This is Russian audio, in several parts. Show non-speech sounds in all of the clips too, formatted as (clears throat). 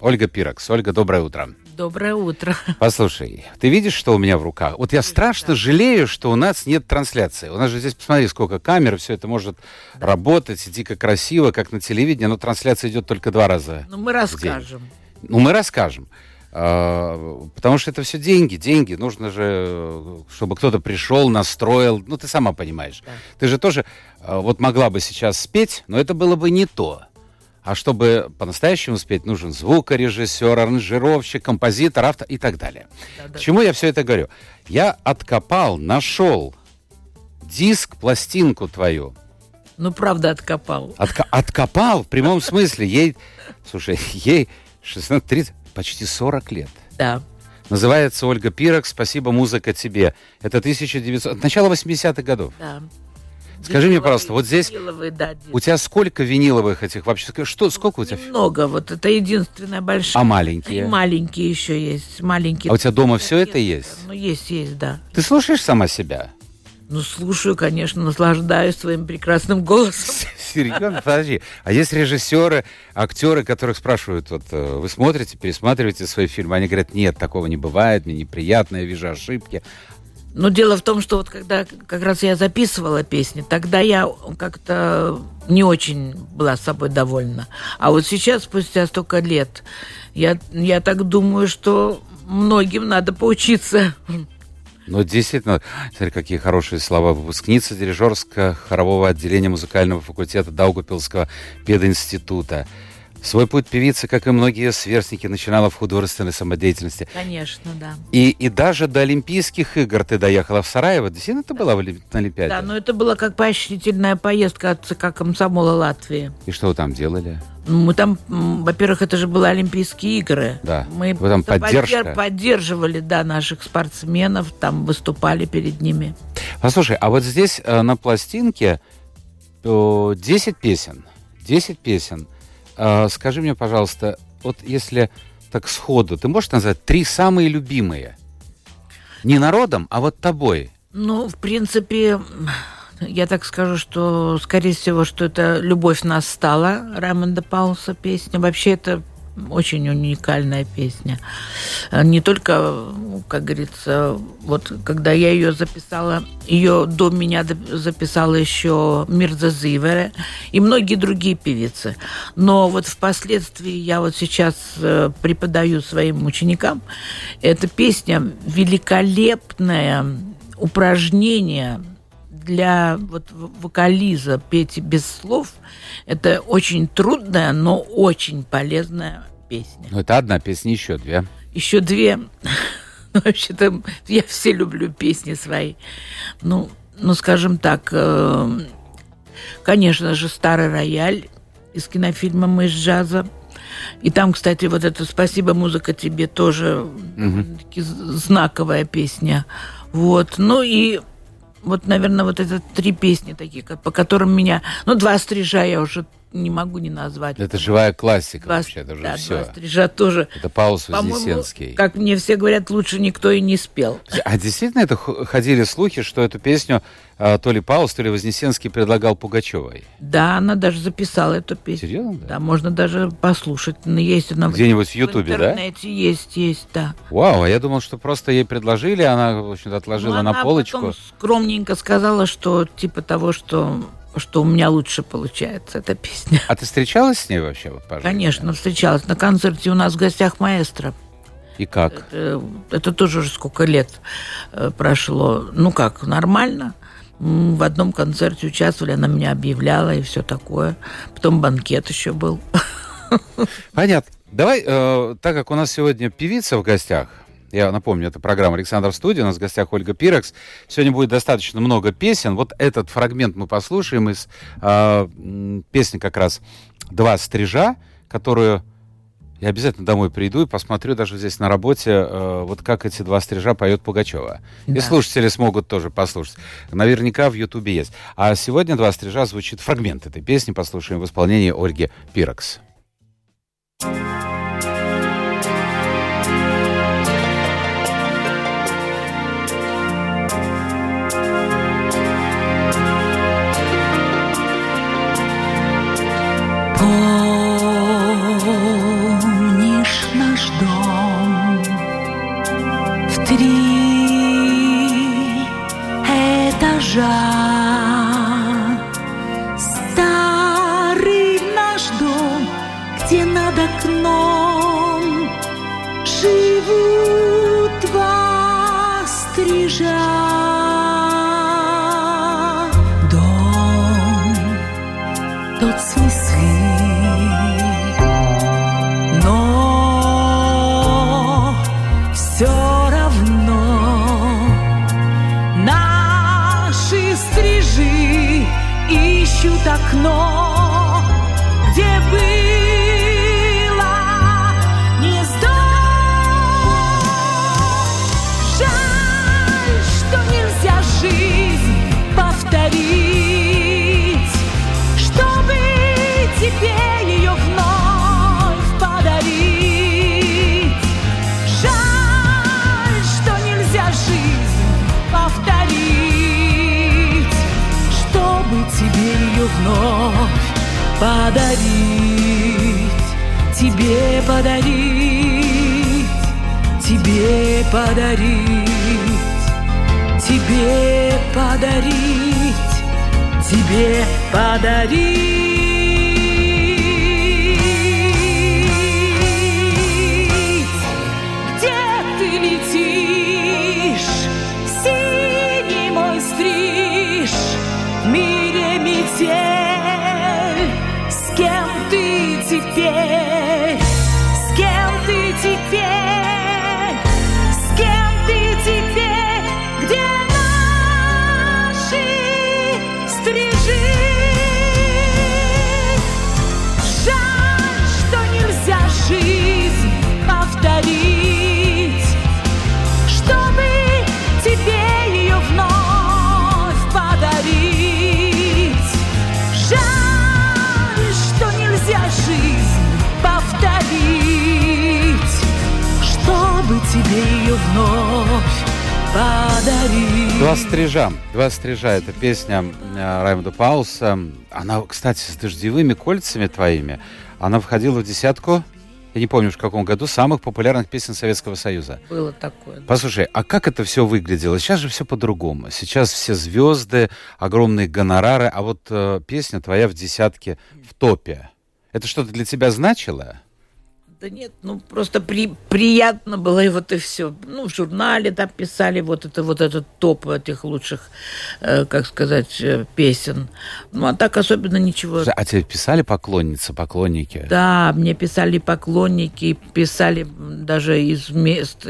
Ольга Пирокс. Ольга, доброе утро. Доброе утро. Послушай, ты видишь, что у меня в руках? Вот я страшно жалею, что у нас нет трансляции. У нас же здесь, посмотри, сколько камер, все это может да. работать, дико красиво, как на телевидении, но трансляция идет только два раза. Ну, мы расскажем. Ну, мы расскажем. А, потому что это все деньги, деньги. Нужно же, чтобы кто-то пришел, настроил. Ну, ты сама понимаешь. Да. Ты же тоже а, вот могла бы сейчас спеть, но это было бы не то. А чтобы по-настоящему спеть, нужен звукорежиссер, аранжировщик, композитор, автор и так далее. Да, да. К чему я все это говорю? Я откопал, нашел диск, пластинку твою. Ну, правда, откопал. Отка- откопал, в прямом смысле. Ей, слушай, ей 16, 30, почти 40 лет. Да. Называется Ольга Пирок «Спасибо, музыка тебе». Это 1900... Начало 80-х годов. Да. Скажи мне, пожалуйста, вот здесь да, у тебя сколько виниловых этих вообще? Что, сколько у тебя? Много, вот это единственная большая. А маленькие? И маленькие еще есть, маленькие. А у тебя дома все это есть? Ну, есть, есть, да. Ты слушаешь сама себя? Ну, слушаю, конечно, наслаждаюсь своим прекрасным голосом. (laughs) Серьезно? Подожди. А есть режиссеры, актеры, которых спрашивают, вот э, вы смотрите, пересматриваете свои фильмы, они говорят, нет, такого не бывает, мне неприятно, я вижу ошибки. Но дело в том, что вот когда как раз я записывала песни, тогда я как-то не очень была с собой довольна. А вот сейчас, спустя столько лет, я, я так думаю, что многим надо поучиться. Ну, действительно, смотри, какие хорошие слова. Выпускница дирижерско-хорового отделения музыкального факультета Даугупилского пединститута. Свой путь певицы, как и многие сверстники, начинала в художественной самодеятельности. Конечно, да. И, и даже до Олимпийских игр ты доехала в Сараево. Действительно, ты была в, на Олимпиаде? Да, но это была как поощрительная поездка от ЦК комсомола Латвии. И что вы там делали? Мы там, во-первых, это же были Олимпийские игры. Да. Мы Вы там поддержка. поддерживали, да, наших спортсменов, там выступали перед ними. Послушай, а вот здесь э, на пластинке 10 песен. 10 песен. А, скажи мне, пожалуйста, вот если так сходу, ты можешь назвать три самые любимые? Не народом, а вот тобой. Ну, в принципе, я так скажу, что, скорее всего, что это «Любовь нас стала» Раймонда Пауса песня. Вообще это очень уникальная песня. Э, не только, как говорится, вот когда я ее записала, ее до меня записала еще Мирза Зивере и многие другие певицы. Но вот впоследствии я вот сейчас э, преподаю своим ученикам. Эта песня великолепное упражнение для вот вокализа петь без слов это очень трудная, но очень полезная песня. Ну, это одна песня, еще две. Еще две. Ну, (laughs) вообще-то я все люблю песни свои. Ну, ну скажем так, э, конечно же, старый рояль из кинофильма «Мы из джаза». И там, кстати, вот это «Спасибо, музыка тебе» тоже угу. знаковая песня. Вот. Ну и вот, наверное, вот это три песни такие, по которым меня... Ну, «Два стрижа» я уже не могу не назвать. Это живая классика два, вообще, это уже да, все. Стрижа тоже. Это Паулус Вознесенский. Как мне все говорят, лучше никто и не спел. А действительно это ходили слухи, что эту песню а, то ли Паулус, то ли Вознесенский предлагал Пугачевой? Да, она даже записала эту песню. Серьезно? Да, можно даже послушать. Есть она Где-нибудь в Ютубе, да? В интернете есть, есть, да. Вау, а я думал, что просто ей предложили, она, в общем-то, отложила ну, на полочку. Потом скромненько сказала, что типа того, что что у меня лучше получается эта песня. А ты встречалась с ней вообще? Вот, Конечно, встречалась. На концерте у нас в гостях маэстро. И как? Это, это тоже уже сколько лет э, прошло. Ну как, нормально. В одном концерте участвовали, она меня объявляла и все такое. Потом банкет еще был. (laughs) Понятно. Давай, э, так как у нас сегодня певица в гостях, я напомню, это программа «Александр Студия». У нас в гостях Ольга Пирекс. Сегодня будет достаточно много песен. Вот этот фрагмент мы послушаем из э, песни как раз «Два стрижа», которую Я обязательно домой приду и посмотрю даже здесь на работе, э, вот как эти два стрижа поет Пугачева. Да. И слушатели смогут тоже послушать. Наверняка в Ютубе есть. А сегодня два стрижа звучит фрагмент этой песни, послушаем в исполнении Ольги Пирокс. этажа Старый наш дом, где над окном Живут подарить, тебе подарить, тебе подарить, тебе подарить. Тебе ее вновь подарить. Два стрижа. Два стрижа. Это песня э, Раймонда Пауса. Она, кстати, с дождевыми кольцами твоими. Она входила в десятку, я не помню в каком году, самых популярных песен Советского Союза. Было такое. Послушай, а как это все выглядело? Сейчас же все по-другому. Сейчас все звезды, огромные гонорары, а вот э, песня твоя в десятке в топе. Это что-то для тебя значило? Да нет, ну просто при, приятно было, и вот и все. Ну, в журнале там писали вот это вот этот топ этих лучших, э, как сказать, э, песен. Ну, а так особенно ничего. А тебе писали поклонницы, поклонники? Да, мне писали поклонники, писали даже из мест,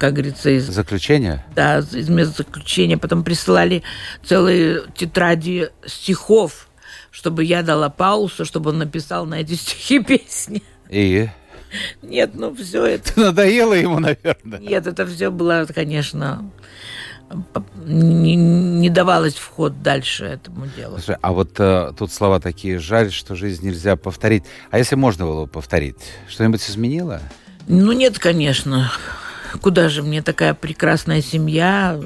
как говорится, из Заключение? да, из мест заключения. Потом присылали целые тетради стихов, чтобы я дала паузу, чтобы он написал на эти (laughs) стихи песни. И Нет, ну все (laughs) это. надоело ему, наверное. Нет, это все было, конечно, не, не давалось вход дальше этому делу. Слушай, а вот э, тут слова такие, жаль, что жизнь нельзя повторить. А если можно было бы повторить, что-нибудь изменило? Ну нет, конечно. Куда же мне такая прекрасная семья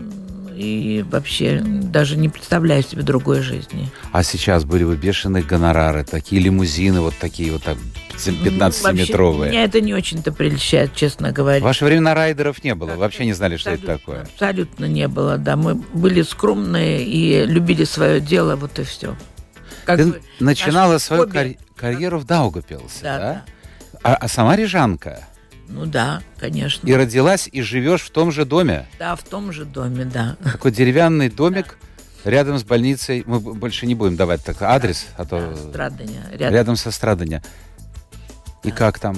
и вообще даже не представляю себе другой жизни. А сейчас были бы бешеные гонорары, такие лимузины, вот такие вот так, 15-метровые. Меня это не очень-то прельщает, честно В говоря. ваше время райдеров не было, вообще не знали, что это такое. Абсолютно не было, да. Мы были скромные и любили свое дело, вот и все. Как Ты начинала свою карь- карьеру в Даугапилсе, да? Да, А, а сама рижанка. Ну да, конечно. И родилась, и живешь в том же доме. Да, в том же доме, да. Такой деревянный домик рядом с больницей. Мы больше не будем давать так адрес, а то Страдания. Рядом. рядом со страдания. И как там?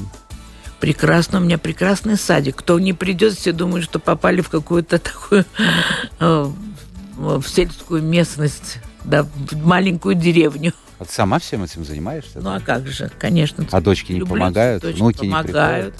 Прекрасно, у меня прекрасный садик. Кто не придет, все думают, что попали в какую-то такую э, в сельскую местность, да, в маленькую деревню. А ты сама всем этим занимаешься? Ну а как же, конечно. А дочки не помогают? цветочки, Внуки не помогают.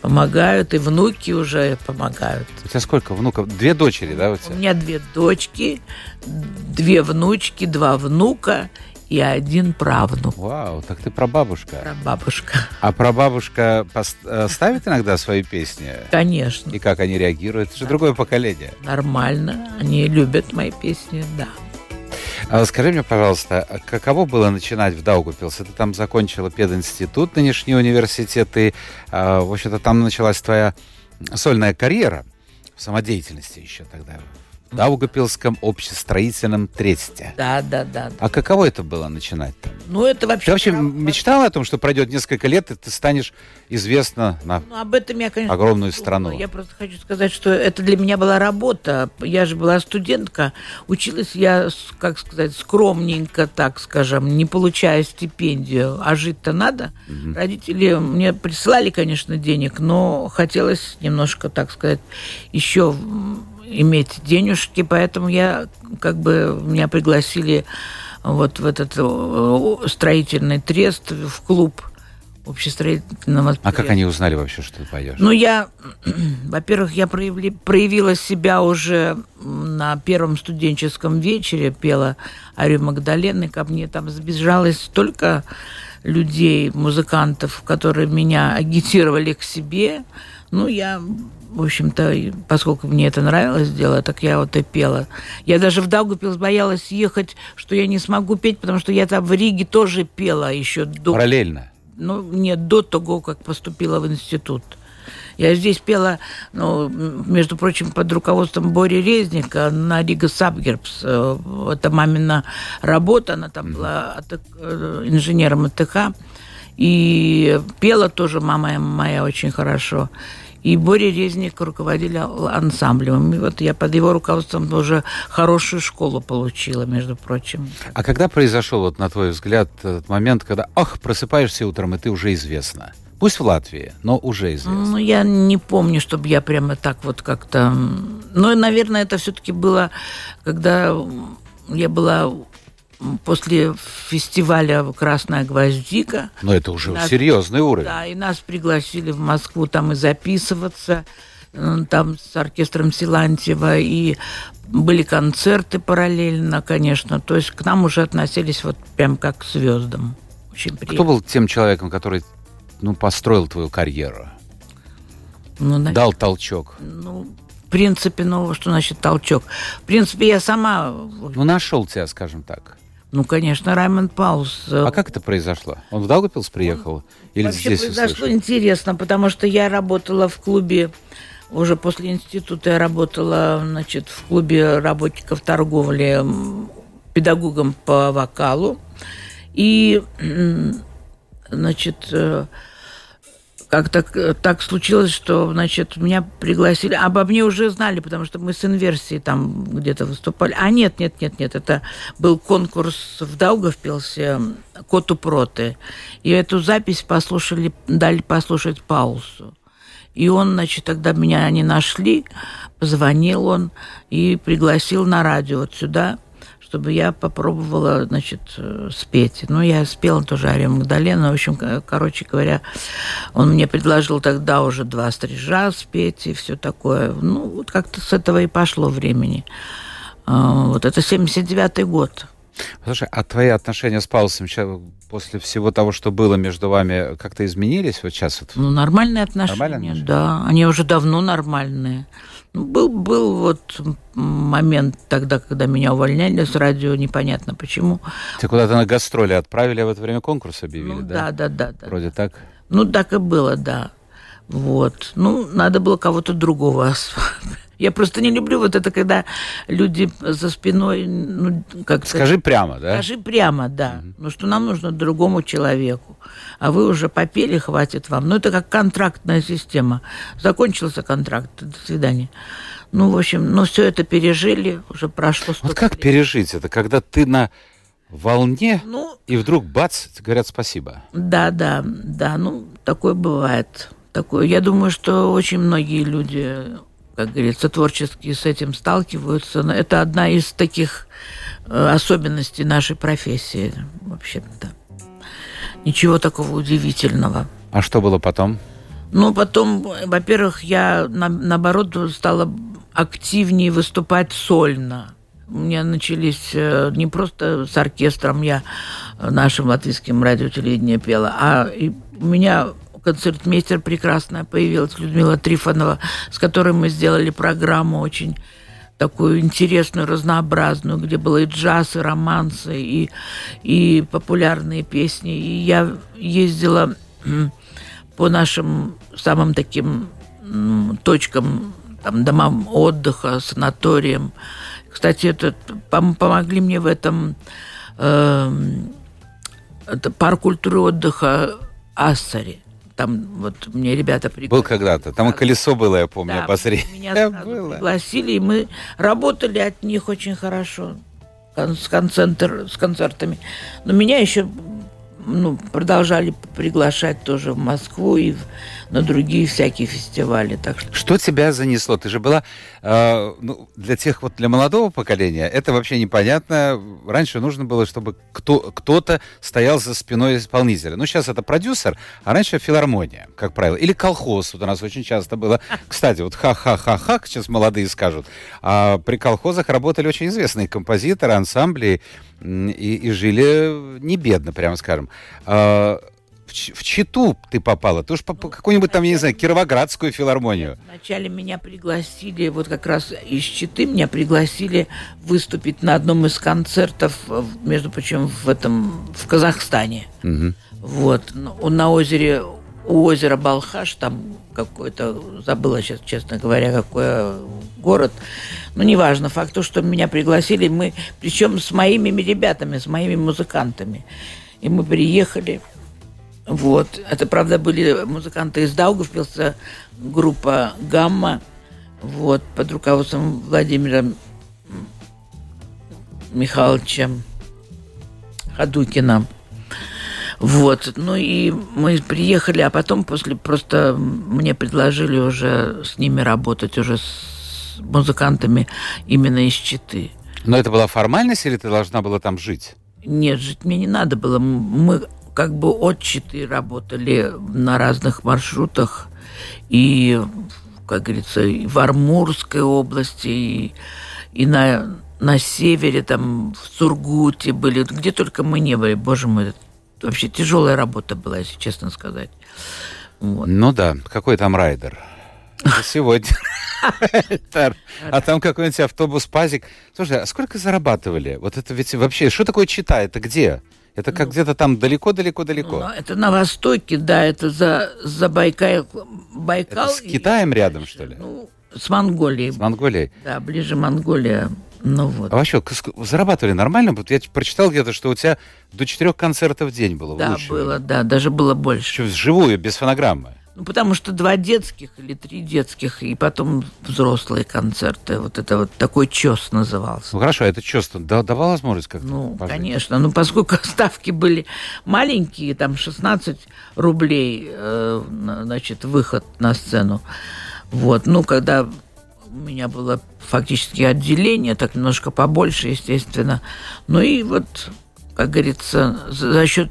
Помогают, и внуки уже помогают. У тебя сколько внуков? Две дочери, да, у У тебя? меня две дочки, две внучки, два внука и один правнук. Вау, так ты прабабушка. Прабабушка. А прабабушка пос- э, ставит иногда свои песни? Конечно. И как они реагируют? Это же другое поколение. Нормально. Они любят мои песни, да. А скажи мне, пожалуйста, а каково было начинать в Даугупилсе? Ты там закончила пединститут, нынешний университет, и, а, в общем-то, там началась твоя сольная карьера в самодеятельности еще тогда. В Даугупилском общестроительном тресте. Да, да, да. А каково это было начинать там? Ну, это вообще... Ты вообще прям- мечтала о том, что пройдет несколько лет, и ты станешь известна на Ну, об этом я, конечно, огромную думала. страну? Я просто хочу сказать, что это для меня была работа. Я же была студентка. Училась я, как сказать, скромненько, так скажем, не получая стипендию. А жить-то надо. Родители мне присылали, конечно, денег, но хотелось немножко, так сказать, еще иметь денежки. Поэтому я, как бы, меня пригласили вот в этот э, строительный трест, в клуб общестроительного А как они узнали вообще, что ты поешь? Ну, я, (clears throat) во-первых, я проявли, проявила себя уже на первом студенческом вечере, пела Арию Магдалены, ко мне там сбежалось столько людей, музыкантов, которые меня агитировали к себе. Ну, я, в общем-то, поскольку мне это нравилось дело, так я вот и пела. Я даже в Даугавпилс боялась ехать, что я не смогу петь, потому что я там в Риге тоже пела еще до Параллельно. ну, нет, до того, как поступила в институт. Я здесь пела, ну, между прочим, под руководством Бори Резника на Рига Сабгербс. Э, Это мамина работа, она там была э, инженером АТК. И пела тоже мама моя очень хорошо. И Боря Резник руководили ансамблем. И вот я под его руководством уже хорошую школу получила, между прочим. А когда произошел, вот, на твой взгляд, этот момент, когда, ах, просыпаешься утром, и ты уже известна? Пусть в Латвии, но уже известна. Ну, я не помню, чтобы я прямо так вот как-то... Ну, наверное, это все-таки было, когда я была после фестиваля «Красная гвоздика». Но это уже Нас- серьезный уровень. Да, и нас пригласили в Москву там и записываться, там с оркестром Силантьева, и были концерты параллельно, конечно. То есть к нам уже относились вот прям как к звездам. Очень приятно. Кто был тем человеком, который ну, построил твою карьеру? Ну, на- Дал толчок? Ну, в принципе, ну, что значит толчок? В принципе, я сама, Ну, нашел тебя, скажем так. Ну, конечно, Раймонд Паус. э, А как это произошло? Он в Даугавпилс приехал? Или Вообще здесь произошло услышал? интересно, потому что я работала в клубе, уже после института я работала, значит, в клубе работников торговли педагогом по вокалу. И, значит, э, как-то к- так случилось, что, значит, меня пригласили. Обо мне уже знали, потому что мы с инверсией там где-то выступали. А нет, нет, нет, нет, это был конкурс в Даугавпилсе «Коту проты». И эту запись послушали, дали послушать Паусу. И он, значит, тогда меня они нашли, позвонил он и пригласил на радио вот сюда, чтобы я попробовала, значит, э, спеть. Ну, я спела тоже Арию Магдалену. В общем, ко- короче говоря, он мне предложил тогда уже два стрижа спеть и все такое. Ну, вот как-то с этого и пошло времени. А, Вот это 79-й год. Слушай, а твои отношения с Паулсом после всего того, что было между вами, как-то изменились вот сейчас? Вот? Ну, нормальные отношения, Нормальные отношения? да. Они уже давно нормальные. Был, был вот момент тогда, когда меня увольняли с радио, непонятно почему. Тебя куда-то на гастроли отправили, а в это время конкурс объявили, Ну, да? да, да, да, да. Вроде так. Ну, так и было, да. Вот. Ну, надо было кого-то другого. (laughs) Я просто не люблю вот это, когда люди за спиной, ну, как Скажи прямо, да? Скажи прямо, да. Ну, что нам нужно другому человеку. А вы уже попели, хватит вам. Ну, это как контрактная система. Закончился контракт, до свидания. Ну, в общем, ну, все это пережили, уже прошло Вот как лет. пережить это, когда ты на волне, Ну, и вдруг бац, говорят спасибо. да, да, да, ну, такое бывает. Такое. Я думаю, что очень многие люди, как говорится, творческие с этим сталкиваются. Но Это одна из таких э, особенностей нашей профессии. В вообще-то. Ничего такого удивительного. А что было потом? Ну, потом, во-первых, я, на, наоборот, стала активнее выступать сольно. У меня начались э, не просто с оркестром я нашим латвийским радиотелевидением пела, а у меня концертмейстер прекрасная появилась, Людмила Трифонова, с которой мы сделали программу очень такую интересную, разнообразную, где было и джаз, и романсы, и, и популярные песни. И я ездила по нашим самым таким точкам, там, домам отдыха, санаториям. Кстати, это, пом помогли мне в этом э, это парк культуры отдыха Ассари. Там вот мне ребята пригласили. Был когда-то. Там и колесо было, я помню, да, посреди. Меня (laughs) было. пригласили, и мы работали от них очень хорошо с, концентр, с концертами. Но меня еще ну, продолжали приглашать тоже в Москву и на другие всякие фестивали. Так что... что тебя занесло? Ты же была э, ну, для тех вот для молодого поколения это вообще непонятно. Раньше нужно было, чтобы кто, кто-то стоял за спиной исполнителя. Ну сейчас это продюсер, а раньше филармония, как правило, или колхоз. Вот у нас очень часто было. Кстати, вот ха-ха-ха-ха, сейчас молодые скажут. А при колхозах работали очень известные композиторы, ансамбли и, и жили не бедно, прямо скажем. А, в, в Читу ты попала, ты уж по, по какую-нибудь там, я не знаю, Кировоградскую филармонию. Вначале меня пригласили, вот как раз из Читы меня пригласили выступить на одном из концертов, между прочим, в этом, в Казахстане. Угу. Вот, на озере, у озера Балхаш, там какой-то, забыла сейчас, честно говоря, какой город. Ну, неважно, факт то, что меня пригласили, мы, причем с моими ребятами, с моими музыкантами. И мы приехали, вот. Это, правда, были музыканты из Даугавпилса, группа «Гамма», вот, под руководством Владимира Михайловича Хадукина. Вот, ну и мы приехали, а потом после просто мне предложили уже с ними работать, уже с музыкантами именно из Читы. Но это была формальность или ты должна была там жить? Нет, жить мне не надо было. Мы как бы отчеты работали на разных маршрутах. И, как говорится, и в Армурской области, и, и на, на севере, там, в Сургуте были, где только мы не были. Боже мой, вообще тяжелая работа была, если честно сказать. Вот. Ну да, какой там райдер? Сегодня. А там какой-нибудь автобус пазик. Слушай, а сколько зарабатывали? Вот это ведь вообще, что такое чита? Это где? Это как ну, где-то там далеко-далеко-далеко. Ну, это на востоке, да, это за, за Байкал. Байкал это с Китаем и, рядом, что ли? Ну, с Монголией. С Монголией? Да, ближе Монголия. Ну вот. А вообще, зарабатывали нормально? Вот я прочитал где-то, что у тебя до четырех концертов в день было. Да, было, да, даже было больше. Что, вживую, без фонограммы? Ну, потому что два детских или три детских, и потом взрослые концерты. Вот это вот такой чес назывался. Ну, хорошо, а это чес да, давал возможность как-то Ну, пожить? конечно. Ну, поскольку (laughs) ставки были маленькие, там 16 рублей, э, значит, выход на сцену. Вот, ну, когда у меня было фактически отделение, так немножко побольше, естественно. Ну и вот, как говорится, за счет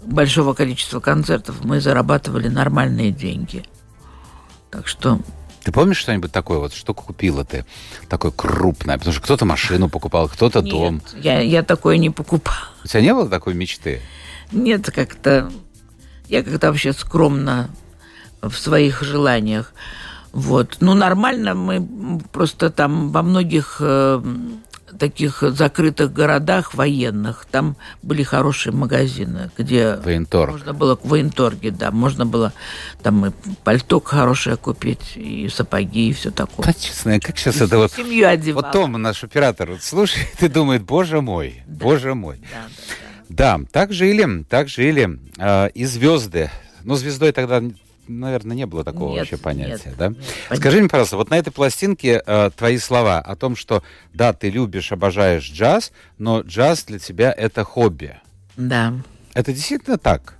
большого количества концертов мы зарабатывали нормальные деньги. Так что ты помнишь что-нибудь такое, вот что купила ты, такое крупное? Потому что кто-то машину покупал, кто-то дом. Я, я такое не покупал. У тебя не было такой мечты? Нет, как-то... Я как-то вообще скромно в своих желаниях. Вот. Ну, нормально мы просто там во многих э, таких закрытых городах военных, там были хорошие магазины, где Военторг. можно было к военторге, да, можно было там и пальто хорошее купить, и сапоги, и все такое. Да, честно, как сейчас и это вот... Семью одевал. Вот Том, наш оператор, вот слушает и думает, боже мой, да. боже мой. Да, да, да. да, так жили, так жили э, и звезды. Ну, звездой тогда наверное, не было такого нет, вообще понятия, нет, да? Нет, Скажи мне, пожалуйста, вот на этой пластинке э, твои слова о том, что да, ты любишь, обожаешь джаз, но джаз для тебя это хобби. Да. Это действительно так?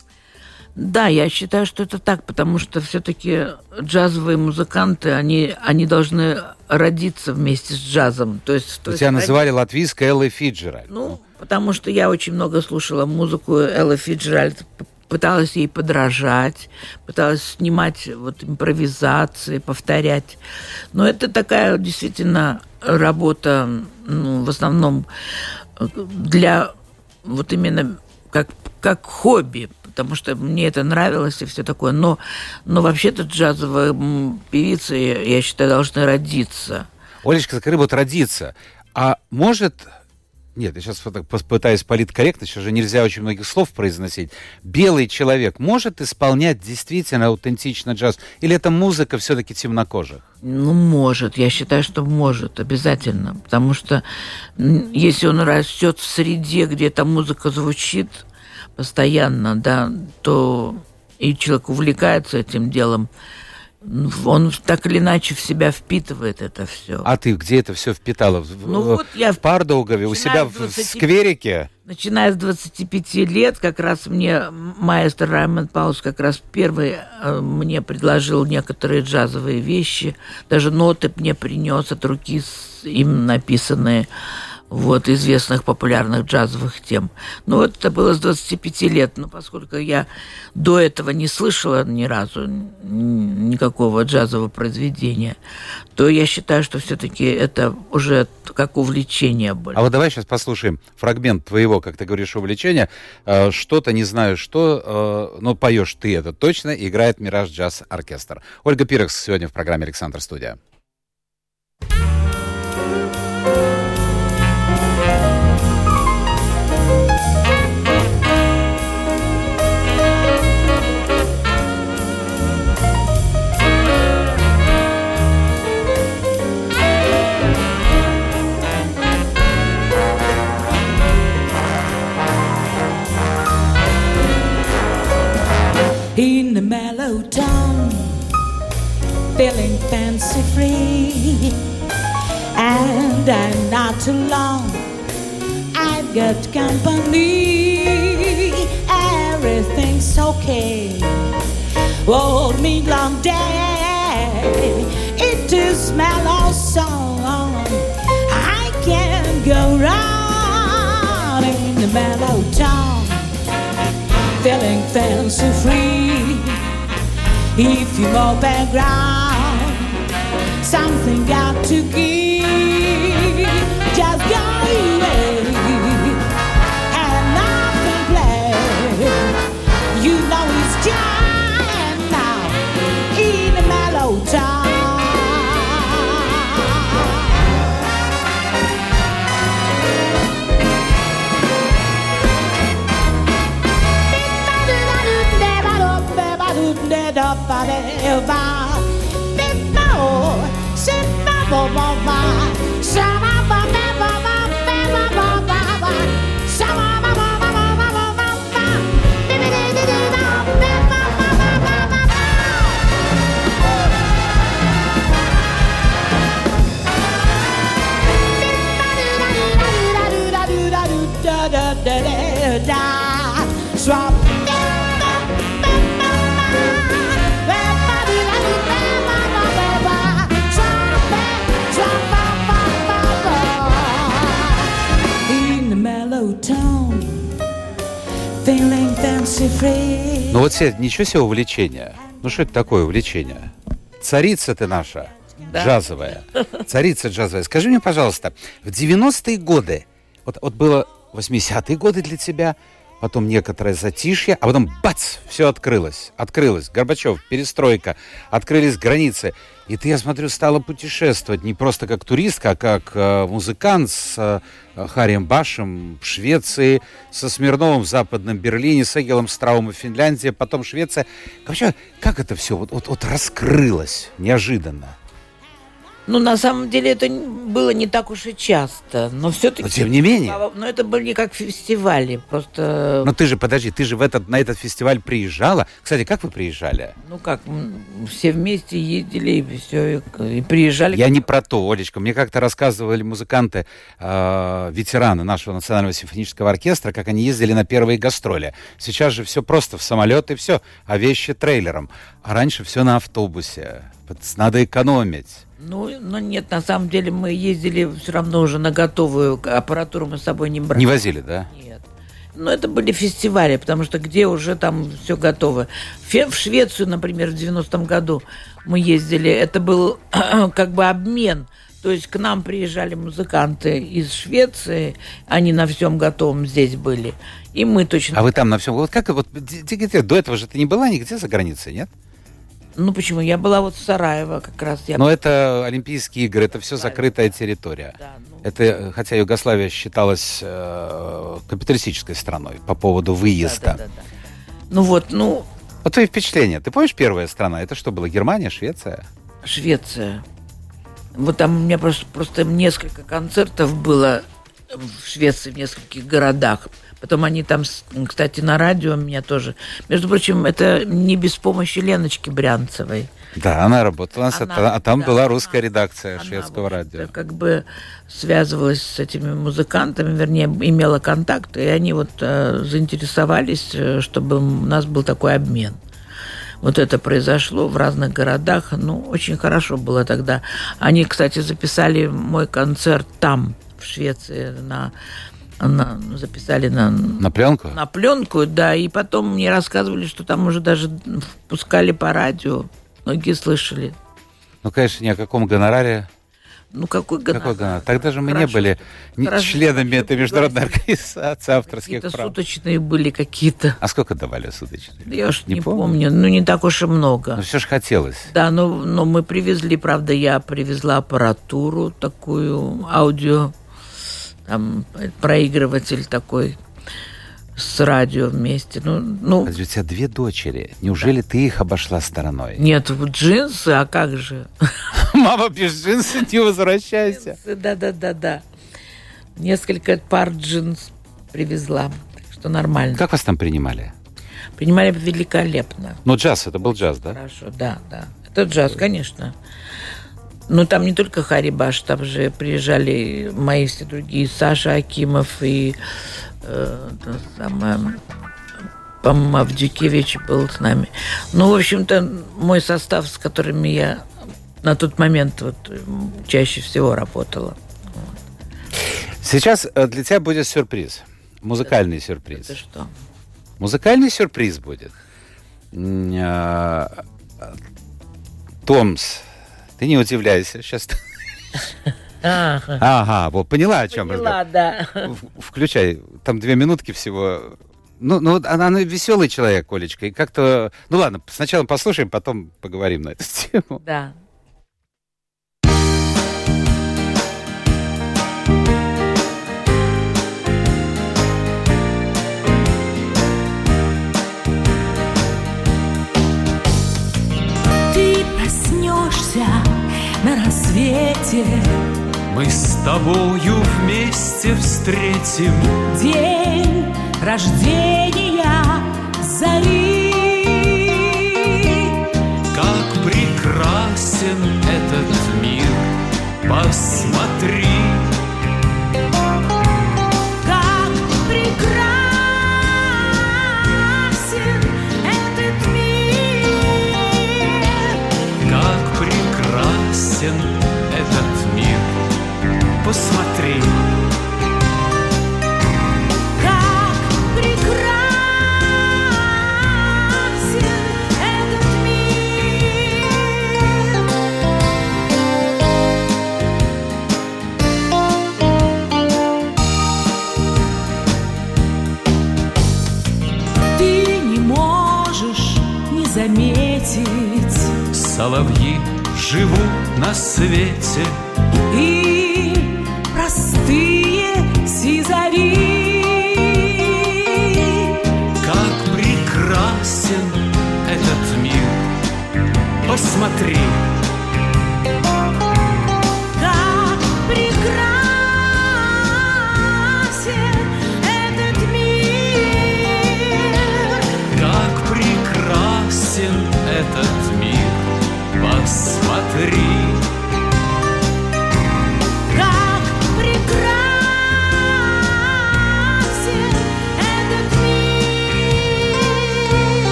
Да, я считаю, что это так, потому что все-таки джазовые музыканты, они, они должны родиться вместе с джазом. То есть, то есть тебя они... называли латвийской Эллой Фиджеральд. Ну, Потому что я очень много слушала музыку Элла Фиджеральд, пыталась ей подражать, пыталась снимать вот импровизации, повторять. Но это такая действительно работа, ну, в основном э, для вот именно как, как хобби, потому что мне это нравилось и все такое. Но, но вообще-то джазовые певицы, я считаю, должны родиться. Олечка Закарыба родиться. А может нет, я сейчас пытаюсь политкорректно, сейчас же нельзя очень многих слов произносить. Белый человек может исполнять действительно аутентично джаз? Или это музыка все-таки темнокожих? Ну, может. Я считаю, что может, обязательно. Потому что если он растет в среде, где эта музыка звучит постоянно, да, то и человек увлекается этим делом, он так или иначе в себя впитывает это все. А ты где это все впитала? Ну, вот я в Пардаугове, у себя 20, в скверике? Начиная с 25 лет, как раз мне маэстро Раймонд Паус как раз первый э, мне предложил некоторые джазовые вещи, даже ноты мне принес от руки им написанные вот, известных популярных джазовых тем. Ну, вот это было с 25 лет, но поскольку я до этого не слышала ни разу никакого джазового произведения, то я считаю, что все-таки это уже как увлечение было. А вот давай сейчас послушаем фрагмент твоего, как ты говоришь, увлечения. Э, что-то, не знаю что, э, но поешь ты это точно, играет Мираж Джаз Оркестр. Ольга Пирекс сегодня в программе «Александр Студия». in Ну вот, Свет, ничего себе увлечение. Ну что это такое увлечение? Царица ты наша, да. джазовая. Царица джазовая. Скажи мне, пожалуйста, в 90-е годы, вот, вот было 80-е годы для тебя, потом некоторое затишье, а потом бац, все открылось. Открылось. Горбачев, перестройка, открылись границы. И ты, я смотрю, стала путешествовать не просто как туристка, а как э, музыкант с э, Харием Башем в Швеции, со Смирновым в Западном Берлине, с Эгелом Страумом в Финляндии, потом Швеция. Вообще, как это все вот, вот, вот раскрылось неожиданно? Ну, на самом деле, это было не так уж и часто, но все-таки... Но тем не менее. Но это были как фестивали, просто... Но ты же, подожди, ты же в этот, на этот фестиваль приезжала. Кстати, как вы приезжали? Ну как, все вместе ездили и все, и приезжали. Я не про то, Олечка. Мне как-то рассказывали музыканты, э, ветераны нашего национального симфонического оркестра, как они ездили на первые гастроли. Сейчас же все просто в самолет и все, а вещи трейлером. А раньше все на автобусе. Надо экономить. Ну, но нет, на самом деле мы ездили все равно уже на готовую аппаратуру мы с собой не брали. Не возили, да? Нет. Но это были фестивали, потому что где уже там все готово. В Швецию, например, в 90-м году мы ездили. Это был (clears throat) как бы обмен. То есть к нам приезжали музыканты из Швеции, они на всем готовом здесь были. И мы точно... А вы там на всем... Вот как вот до этого же ты не была нигде за границей, нет? Ну почему? Я была вот в Сараево как раз. Я... Но это Олимпийские игры, это все закрытая территория. Да, ну, Это, э, хотя Югославия считалась э, капиталистической страной по поводу выезда. да, да, да, да. Ну вот, ну, Вот твои впечатления. Ты помнишь первая страна? Это что было? Германия, Швеция? Швеция. Вот там у меня просто, просто несколько концертов было в Швеции, в нескольких городах. Потом они там, кстати, на радио меня тоже... Между прочим, это не без помощи Леночки Брянцевой. Да, она работала, Она, а, там да, была она- русская редакция Она, шведского в общем-то, радио. как бы связывалась с этими музыкантами, вернее, имела контакты, и они вот э, заинтересовались, э, чтобы у нас был такой обмен. Вот это произошло в разных городах. Ну, очень хорошо было тогда. Они, кстати, записали мой концерт там, в Швеции, на, на- записали на, На пленку? на пленку, да, и потом мне рассказывали, что там уже даже пускали по радио. Многие слышали. Ну, конечно, ни о каком гонораре. Ну, какой гонорар? Какой гонорар? Тогда же мы не Хорошо. были ни Хорошо. членами этой международной организации авторских Какие-то прав. суточные были какие-то. А сколько давали суточные? Да Я уж Не не, помню. помню. Ну, не так уж и много. Ну, все же хотелось. Да, но, но мы привезли, правда, я привезла аппаратуру такую, аудио, там проигрыватель такой с радио вместе. Ну, ну Подожди, У тебя две дочери. Неужели ты их обошла стороной? нет, в джинсы, а как же? (laughs) Мама без джинсы, не возвращайся. Да-да-да-да. Несколько пар джинс привезла, так что нормально. Как вас там принимали? Принимали великолепно. Ну, джаз, это был джаз, да? Хорошо, да, да. Это джаз, конечно. Но там не только Харибаш, там же приезжали мои все другие, Саша Акимов и э, самое, по-моему, Авдюкевич был с нами. Ну, в общем-то, мой состав, с которыми я на тот момент вот, чаще всего работала. Сейчас э, для тебя будет сюрприз. Музыкальный сюрприз. Это что? Музыкальный сюрприз будет. А, а, Томс, ты не удивляйся. Сейчас... Ага. Ага, вот поняла, о чем Поняла, да. В- Включай, там две минутки всего. Ну, ну вот она, она веселый человек, Колечка, и как-то... Ну ладно, сначала послушаем, потом поговорим на эту (laughs) тему. Да. Проснешься на рассвете. Мы с тобою вместе встретим. День рождения зари. Как прекрасен этот мир. Посмотри прекрасен на свете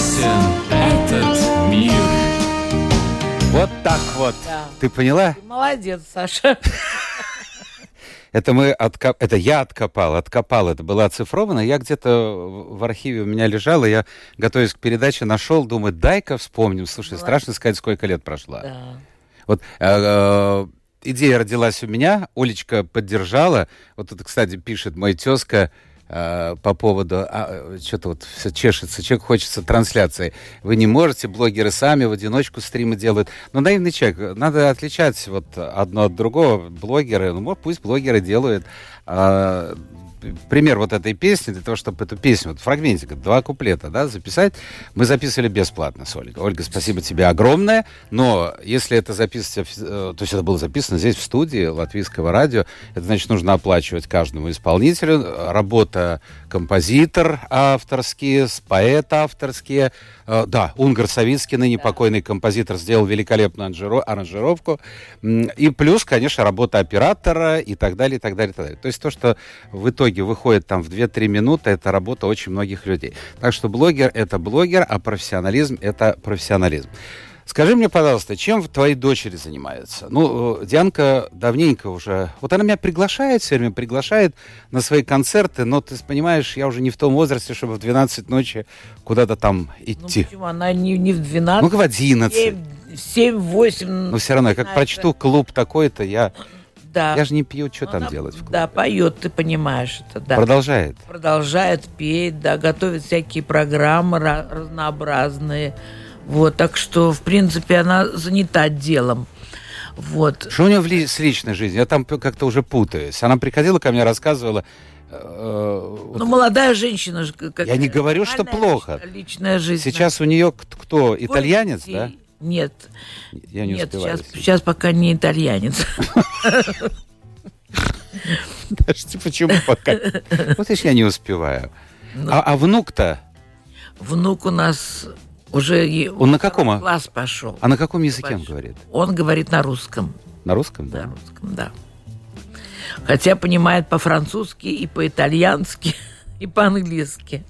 прекрасен этот мир Вот так вот. Да. Ты поняла? Ты молодец, Саша. Это мы откоп... это я откопал, откопал. Это было оцифровано. Я где-то в архиве у меня лежало, я, готовясь к передаче, нашел, думаю, дай-ка вспомним. Слушай, страшно сказать, сколько лет прошло. Да. Вот э, э, идея родилась у меня, Олечка поддержала. Вот это, кстати, пишет мой тезка э, по поводу, а, что-то вот все чешется, человек хочется трансляции. Вы не можете, блогеры сами в одиночку стримы делают. Но наивный человек, надо отличать вот одно от другого. Блогеры, ну, пусть блогеры делают. А, пример вот этой песни, для того, чтобы эту песню, вот фрагментик, два куплета, да, записать, мы записывали бесплатно с Ольгой. Ольга, спасибо тебе огромное, но если это записывать, э, то есть это было записано здесь, в студии Латвийского радио, это значит, нужно оплачивать каждому исполнителю, работа композитор авторские, поэт авторские, да, Унгар Савицкий, ныне да. покойный композитор, сделал великолепную анжиро- аранжировку. И плюс, конечно, работа оператора и так далее, и так далее, и так далее. То есть то, что в итоге выходит там в 2-3 минуты, это работа очень многих людей. Так что блогер — это блогер, а профессионализм — это профессионализм. Скажи мне, пожалуйста, чем твои дочери занимаются? Ну, э, Дианка давненько уже... Вот она меня приглашает все время, приглашает на свои концерты, но ты понимаешь, я уже не в том возрасте, чтобы в 12 ночи куда-то там идти. Ну, почему? Она не, не в 12. Ну, в 11. 7-8. Но все равно, я как прочту клуб такой-то, я... Да. Я же не пью, что Но там она, делать в клубе? Да, поет, ты понимаешь это, да. Продолжает. Продолжает петь, да, готовит всякие программы разнообразные. Вот, так что, в принципе, она занята делом. Вот. Что у нее с личной жизнью? Я там как-то уже путаюсь. Она приходила ко мне, рассказывала... э, вот Ну, молодая женщина же. как- Я не говорю, что плохо. личная- жизнь. Сейчас у нее кто? Итальянец, детей. да? Нет, Я не нет, успеваю. сейчас, сейчас пока не итальянец. Подожди, почему пока? Вот я не успеваю. Ну. А, а внук-то? Внук у нас уже Он на каком, а? класс пошел. А на каком языке он говорит? Он говорит на русском. На русском, На да? русском, да. Хотя понимает по-французски и по-итальянски, (laughs) и по-английски.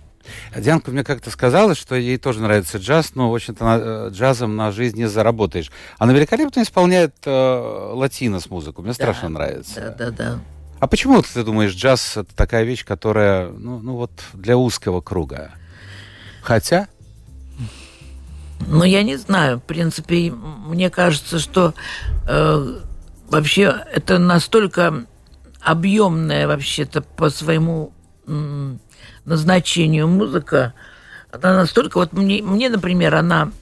Дианка мне как-то сказала, что ей тоже нравится джаз, но, в общем-то, на- э, джазом на жизнь не заработаешь. Она великолепно исполняет э, латинос музыку. Мне страшно нравится. Да, да, да. А почему ты думаешь, джаз это такая вещь, которая, ну, ну вот для узкого круга? Хотя, Ну, я не знаю. В принципе, мне кажется, что э, вообще это настолько объемная вообще-то по своему м, назначению музыка. Она настолько... Вот мне, мне например, она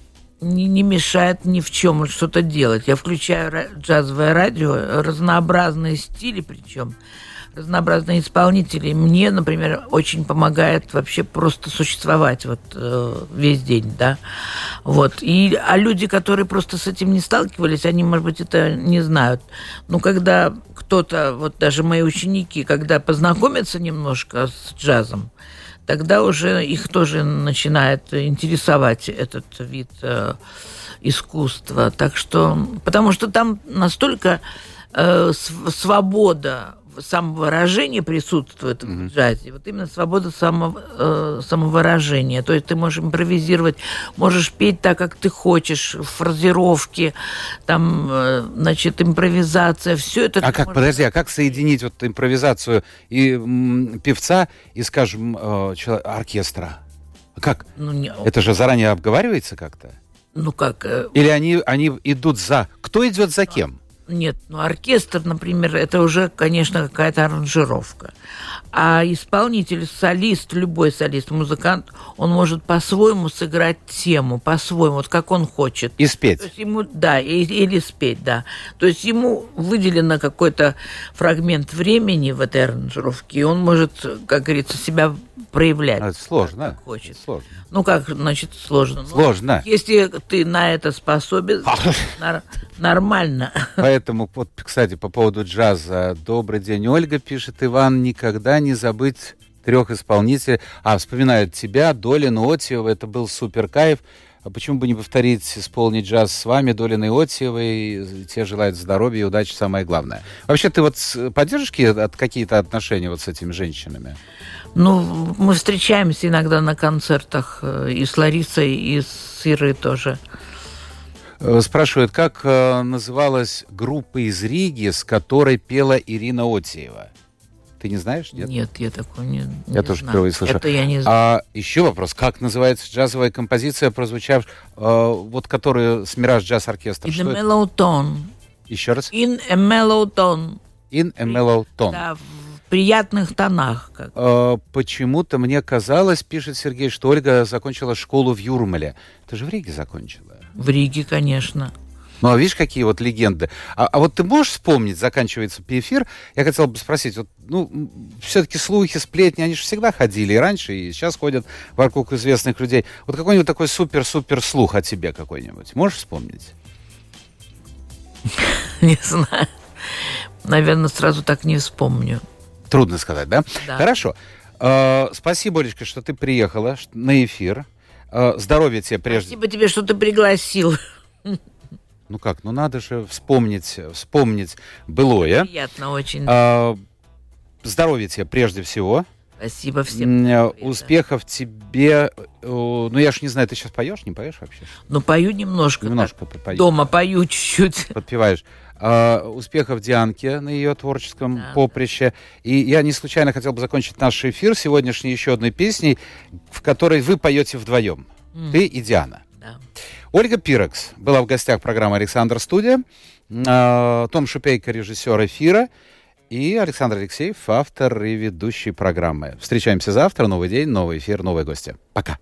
не, не мешает ни в чем что-то делать. Я включаю джазовое радио, разнообразные стили причем, разнообразные исполнители. Мне, например, очень помогает вообще просто существовать вот э, весь день, да. Вот. И, а люди, которые просто с этим не сталкивались, они, может быть, это не знают. Но когда кто-то, вот даже мои ученики, когда познакомятся немножко с джазом, тогда уже их тоже начинает интересовать этот вид э, искусства. Так что, потому что там настолько э, св- свобода самовыражения присутствует в джазе. Вот именно свобода само, э, самовыражения. То есть ты можешь импровизировать, можешь петь так, как ты хочешь, фразировки, там, э, значит, импровизация, все это. а как, можешь- подожди, а как соединить вот импровизацию и м, певца и, скажем, э, чело- оркестра? Как? Ну, не- Это же заранее обговаривается как-то? ну как, э, Или они, они идут за... Кто идет за кем? Нет, ну оркестр, например, это уже, конечно, какая-то аранжировка. А исполнитель, солист, любой солист, музыкант, он может по-своему сыграть тему, по-своему, вот как он хочет. И То спеть. есть ему, да, и- или спеть, да. То есть ему выделено какой-то фрагмент времени в этой аранжировке, и он может, как говорится, себя проявлять. А, это сложно. как хочет. Сложно. Ну, как, значит, сложно? Ну, Сложно. если ты на это способен, нар- нормально. Поэтому, вот, кстати, по поводу джаза. Добрый день, Ольга, пишет Иван. Никогда не забыть трех исполнителей. А, вспоминают тебя, Долину, Отиева. Это был супер кайф. А почему бы не повторить, исполнить джаз с вами, Долиной и Отиевой? Те желают здоровья и удачи, самое главное. Вообще, ты вот поддержишь какие-то отношения вот с этими женщинами? Ну, мы встречаемся иногда на концертах э, и с Ларисой, и с Ирой тоже. Э, Спрашивают, как э, называлась группа из Риги, с которой пела Ирина Отиева? Ты не знаешь? Нет? Нет, я такой не, Я не тоже знаю. впервые слышу. Это я не знаю. А еще вопрос, как называется джазовая композиция, прозвучавшая, э, вот которую с Мираж Джаз Оркестр? In Что a это? mellow tone. Еще раз. In a mellow tone. In a mellow tone. Да, приятных тонах. Как. Э, Почему-то мне казалось, пишет Сергей, что Ольга закончила школу в Юрмале. Ты же в Риге закончила. В Риге, конечно. Ну, а видишь, какие вот легенды. А, а вот ты можешь вспомнить, заканчивается эфир, я хотел бы спросить, вот, ну, все-таки слухи, сплетни, они же всегда ходили и раньше, и сейчас ходят вокруг известных людей. Вот какой-нибудь такой супер-супер слух о тебе какой-нибудь. Можешь вспомнить? (laughs) Не знаю. Наверное, сразу так не вспомню. Трудно сказать, да? Да. Хорошо. Э, спасибо, Олечка, что ты приехала на эфир. Э, здоровья тебе прежде. Спасибо тебе, что ты пригласил. Ну как, ну надо же вспомнить, вспомнить былое. Приятно очень. Э, здоровья тебе прежде всего. Спасибо всем. Здоровья, да. Успехов тебе. Ну, я ж не знаю, ты сейчас поешь, не поешь вообще? Ну, пою немножко. Немножко так. попоешь. Дома пою чуть-чуть. Подпеваешь. А, успехов Дианке на ее творческом Да, поприще. И я не случайно хотел бы закончить наш эфир сегодняшней еще одной песней, в которой вы поете вдвоем. Ты и Диана. Да. Ольга Пирекс была в гостях программы «Александр Студия». А, Том Шупейко, режиссер эфира. И Александр Алексеев, автор и ведущий программы. Встречаемся завтра. Новый день, новый эфир, новые гости. Пока.